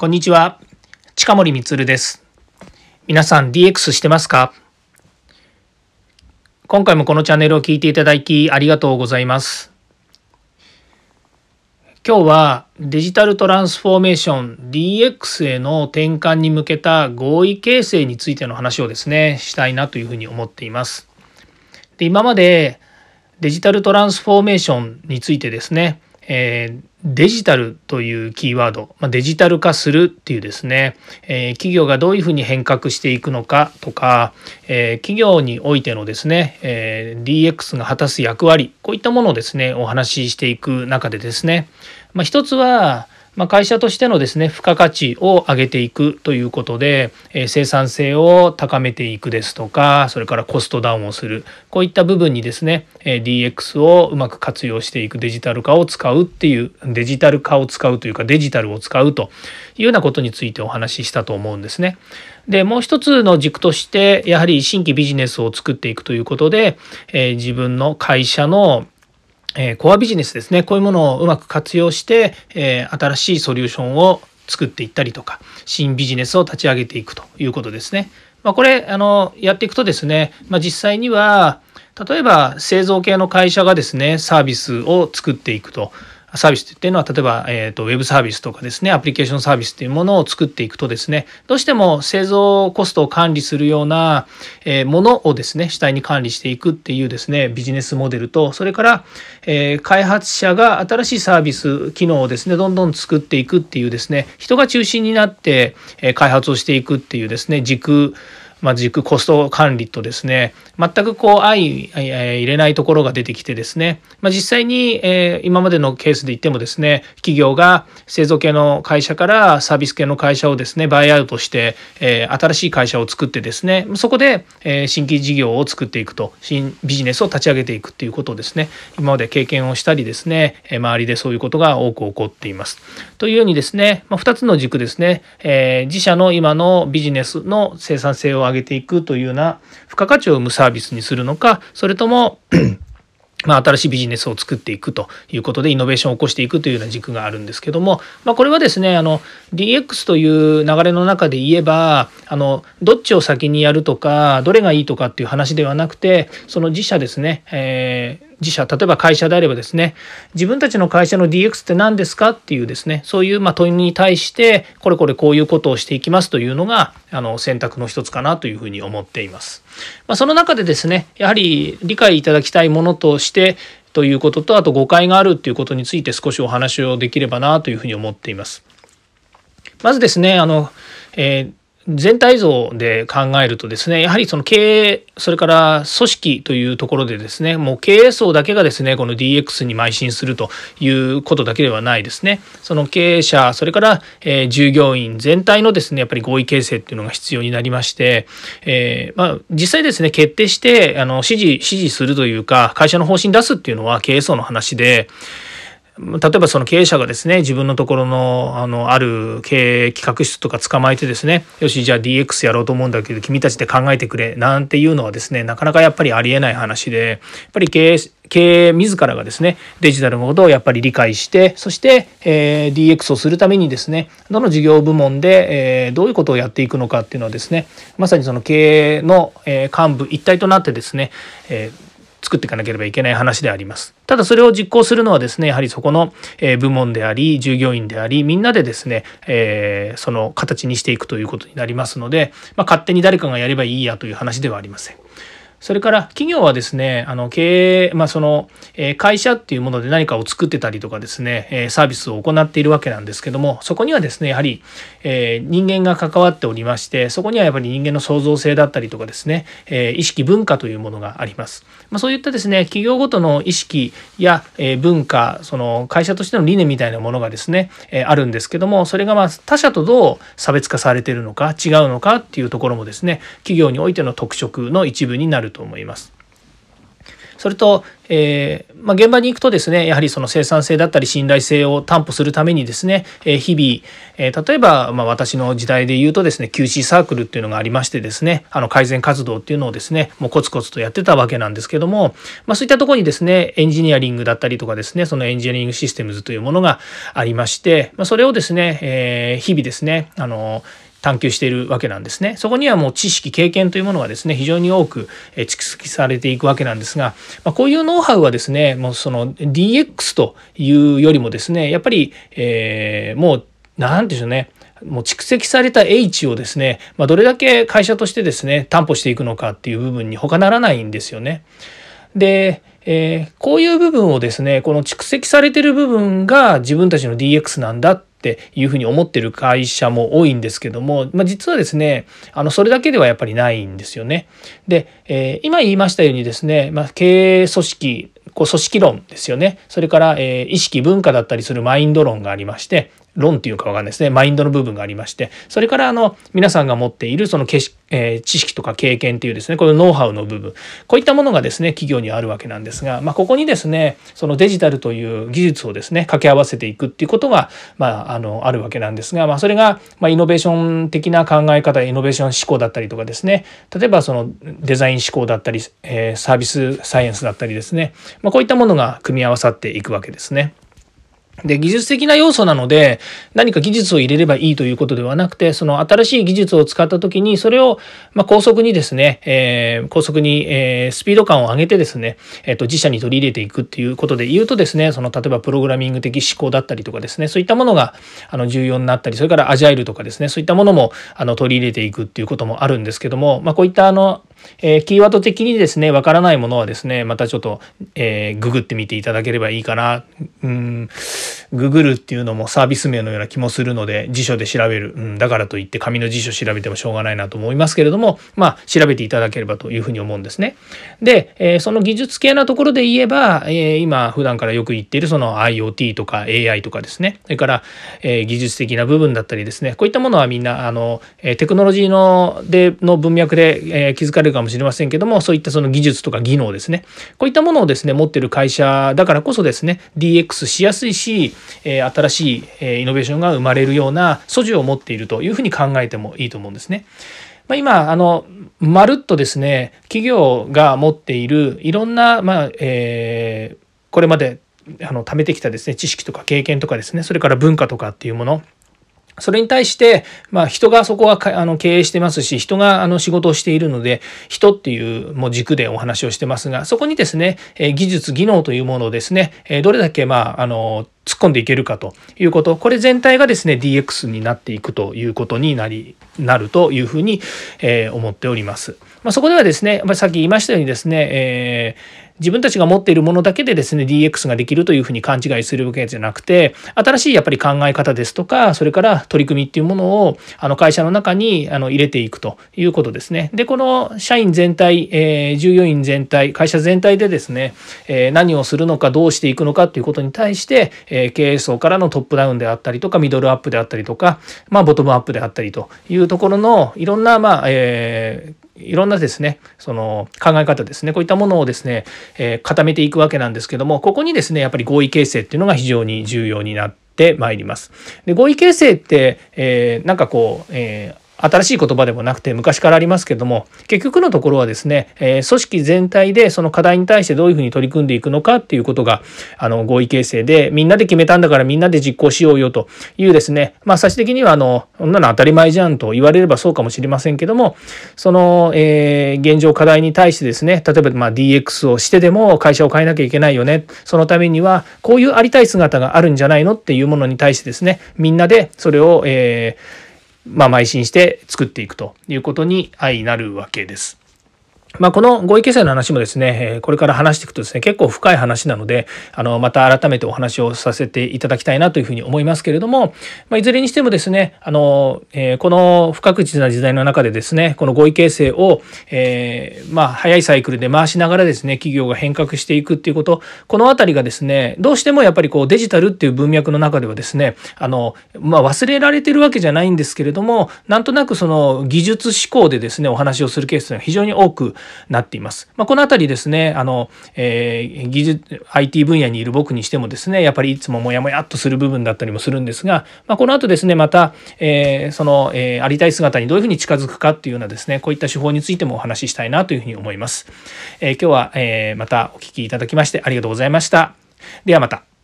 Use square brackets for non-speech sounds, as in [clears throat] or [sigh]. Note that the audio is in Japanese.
こんにちは。近森光です。皆さん DX してますか？今回もこのチャンネルを聞いていただきありがとうございます。今日はデジタルトランスフォーメーション DX への転換に向けた合意形成についての話をですね、したいなというふうに思っています。で今までデジタルトランスフォーメーションについてですね、えー、デジタルというキーワード、まあ、デジタル化するっていうですね、えー、企業がどういうふうに変革していくのかとか、えー、企業においてのですね、え、DX が果たす役割こういったものをですねお話ししていく中でですね、まあ、一つはまあ、会社としてのですね付加価値を上げていくということで、えー、生産性を高めていくですとかそれからコストダウンをするこういった部分にですね、えー、DX をうまく活用していくデジタル化を使うっていうデジタル化を使うというかデジタルを使うというようなことについてお話ししたと思うんですね。でもう一つの軸としてやはり新規ビジネスを作っていくということで、えー、自分の会社のえコアビジネスですねこういうものをうまく活用して、え新しいソリューションを作っていったりとか新ビジネスを立ち上げていくということですね。まあ、これあのやっていくとですね、まあ、実際には例えば製造系の会社がですねサービスを作っていくとサービスっていうのは例えば、えーと、ウェブサービスとかですねアプリケーションサービスっていうものを作っていくとですねどうしても製造コストを管理するような、えー、ものをですね主体に管理していくっていうですねビジネスモデルとそれから、えー、開発者が新しいサービス機能をですねどんどん作っていくっていうですね人が中心になって、え、開発をしていくっていうですね軸まあ、軸コスト管理とですね全くこう相入れないところが出てきてですね、まあ、実際に、え今までのケースで言ってもですね企業が製造系の会社からサービス系の会社をですねバイアウトして、え新しい会社を作ってですねそこで、え新規事業を作っていくと新ビジネスを立ち上げていくっていうことをですね今まで経験をしたりですね周りでそういうことが多く起こっています。というようにですね、まあ、2つの軸ですね、え自社の今のビジネスの生産性を上げていくというような付加価値を生むサービスにするのかそれとも [clears throat] まあ、新しいビジネスを作っていくということでイノベーションを起こしていくというような軸があるんですけども、まあ、これはですねあの DX という流れの中で言えばあのどっちを先にやるとかどれがいいとかっていう話ではなくてその自社ですね、えー自社例えば会社であればですね自分たちの会社の DX って何ですかっていうですねそういうま問いに対してこれこれこういうことをしていきますというのがあの選択の一つかなというふうに思っています。まあ、その中でですねやはり理解いただきたいものとしてということとあと誤解があるっていうことについて少しお話をできればなというふうに思っています。まずですねあの、えー全体像で考えるとですねやはりその経営それから組織というところでですねもう経営層だけがですねこの DX に邁進するということだけではないですね。その経営者それから、え、従業員全体のですねやっぱり合意形成っていうのが必要になりまして、えー、まあ、実際ですね決定してあの指示指示するというか会社の方針出すっていうのは経営層の話で例えばその経営者がですね自分のところのあのある経営企画室とか捕まえてですねよしじゃあ DX やろうと思うんだけど君たちで考えてくれなんていうのはですねなかなかやっぱりありえない話でやっぱり経営経営自らがですねデジタルのことをやっぱり理解してそして、えー、DX をするためにですねどの事業部門で、えー、どういうことをやっていくのかっていうのはですねまさにその経営の、えー、幹部一体となってですね、えー作っていかなければいけない話であります。ただそれを実行するのはですねやはりそこの部門であり従業員でありみんなでですね、えー、その形にしていくということになりますので、まあ、勝手に誰かがやればいいやという話ではありません。それから企業はですね、あの経営、まあ、その、え会社っていうもので何かを作ってたりとかですね、えサービスを行っているわけなんですけども、そこにはですね、やはり、え人間が関わっておりまして、そこにはやっぱり人間の創造性だったりとかですね、え意識文化というものがあります。まあ、そういったですね、企業ごとの意識や、え文化、その会社としての理念みたいなものがですね、えあるんですけども、それがまあ他社とどう差別化されているのか、違うのかっていうところもですね、企業においての特色の一部になるると思います。それと、えー、まあ、現場に行くとですねやはりその生産性だったり信頼性を担保するためにですね、えー、日々、えー、例えば、まあ、私の時代で言うとですね QC サークルっていうのがありましてですねあの改善活動っていうのをですねもうコツコツとやってたわけなんですけども、まあ、そういったところにですねエンジニアリングだったりとかですねそのエンジニアリングシステムズというものがありまして、ま、それをですね、え日々ですねあの探求しているわけなんですね。そこにはもう知識経験というものがですね非常に多く蓄積されていくわけなんですが、まあ、こういうノウハウはですねもうその DX というよりもですねやっぱり、えー、もう何でしょうねもう蓄積された H をですね、まあ、どれだけ会社としてですね担保していくのかっていう部分に他ならないんですよね。で、えー、こういう部分をですねこの蓄積されてる部分が自分たちの DX なんだっていうふうに思ってる会社も多いんですけども、まあ、実はですねあのそれだけではやっぱりないんですよね。で、えー、今言いましたようにですね、まあ、経営組織こう組織論ですよねそれから、えー、意識文化だったりするマインド論がありまして論っていうかわかんないですね。マインドの部分がありまして。それからあの皆さんが持っているそのけし、えー、知識とか経験っていうですねこのノウハウの部分。こういったものがですね企業にあるわけなんですが、まあ、ここにですねそのデジタルという技術をですね掛け合わせていくっていうことが、まあ、あのあるわけなんですが、まあ、それが、ま、イノベーション的な考え方イノベーション思考だったりとかですね。例えばそのデザイン思考だったり、えー、サービスサイエンスだったりですね、まあ、こういったものが組み合わさっていくわけですね。で、技術的な要素なので、何か技術を入れればいいということではなくて、その新しい技術を使った時に、それを、ま高速にですね、えー、高速に、え、スピード感を上げてですね、えっ、と、自社に取り入れていくっていうことで言うとですね、その、例えばプログラミング的思考だったりとかですね、そういったものが、あの、重要になったり、それからアジャイルとかですね、そういったものも、あの、取り入れていくっていうこともあるんですけども、まあ、こういったあの、えー、キーワード的にですね、わからないものはですね、またちょっと、えー、ググってみていただければいいかな。うん、ググるっていうのもサービス名のような気もするので、辞書で調べる。うん、だからといって紙の辞書調べてもしょうがないなと思いますけれども、まあ、調べていただければというふうに思うんですね。で、えー、その技術系なところで言えば、えー、今普段からよく言っているその IoT とか AI とかですね、それから、えー、技術的な部分だったりですね、こういったものはみんな、あの、テクノロジーのでの文脈で、えー、気づかれるかもしれませんけどもそういったその技術とか技能ですねこういったものをですね持ってる会社だからこそですね DX しやすいし、え、新しい、え、イノベーションが生まれるような素地を持っているというふうに考えてもいいと思うんですね。ま、今あのまるっとですね企業が持っているいろんな、まあえー、これまであの貯めてきたですね知識とか経験とかですねそれから文化とかっていうものそれに対して、まあ、人がそこはあの経営してますし人があの仕事をしているので人っていうもう軸でお話をしてますがそこにですね技術技能というものをですねどれだけまああの突っ込んでいけるかということこれ全体がですね DX になっていくということになりなるというふうに、えー、思っております。まあ、そこではですねさっき言いましたようにですね、えー自分たちが持っているものだけでですね DX ができるというふうに勘違いするわけじゃなくて新しいやっぱり考え方ですとかそれから取り組みっていうものをあの会社の中にあの入れていくということですね。でこの社員全体、えー、従業員全体会社全体でですね、えー、何をするのかどうしていくのかということに対して、えー、経営層からのトップダウンであったりとかミドルアップであったりとか、まあ、ボトムアップであったりというところのいろんなまあ、えーいろんなですねその考え方ですねこういったものをですね、えー、固めていくわけなんですけどもここにですねやっぱり合意形成っていうのが非常に重要になってまいります。で合意形成って、えー、なんかこう、えー新しい言葉でもなくて昔からありますけども結局のところはですね、えー、組織全体でその課題に対してどういうふうに取り組んでいくのかっていうことがあの合意形成でみんなで決めたんだからみんなで実行しようよというですねまあ最終的にはあのそんなの当たり前じゃんと言われればそうかもしれませんけどもその、えー、現状課題に対してですね例えばま DX をしてでも会社を変えなきゃいけないよね。そのためにはこういうありたい姿があるんじゃないのっていうものに対してですねみんなでそれを、えーまあ、邁進して作っていくということに相なるわけです。まあ、この合意形成の話もですね、これから話していくとですね、結構深い話なので、あの、また改めてお話をさせていただきたいなというふうに思いますけれども、まあ、いずれにしてもですね、あの、えー、この不確実な時代の中でですね、この合意形成を、えー、まあ、早いサイクルで回しながらですね、企業が変革していくっていうこと、このあたりがですね、どうしてもやっぱりこうデジタルっていう文脈の中ではですね、あの、まあ、忘れられてるわけじゃないんですけれども、なんとなくその技術思考でですね、お話をするケースが非常に多くなっています。まあ、このあたりですね、あの、えー、技術、IT 分野にいる僕にしてもですね、やっぱりいつもモヤモヤっとする部分だったりもするんですが、まあ、この後ですね、また、えー、その、えー、ありたい姿にどういうふうに近づくかっていうようなですね、こういった手法についてもお話ししたいなというふうに思います。えー、今日は、えー、またお聞きいただきましてありがとうございました。ではまた。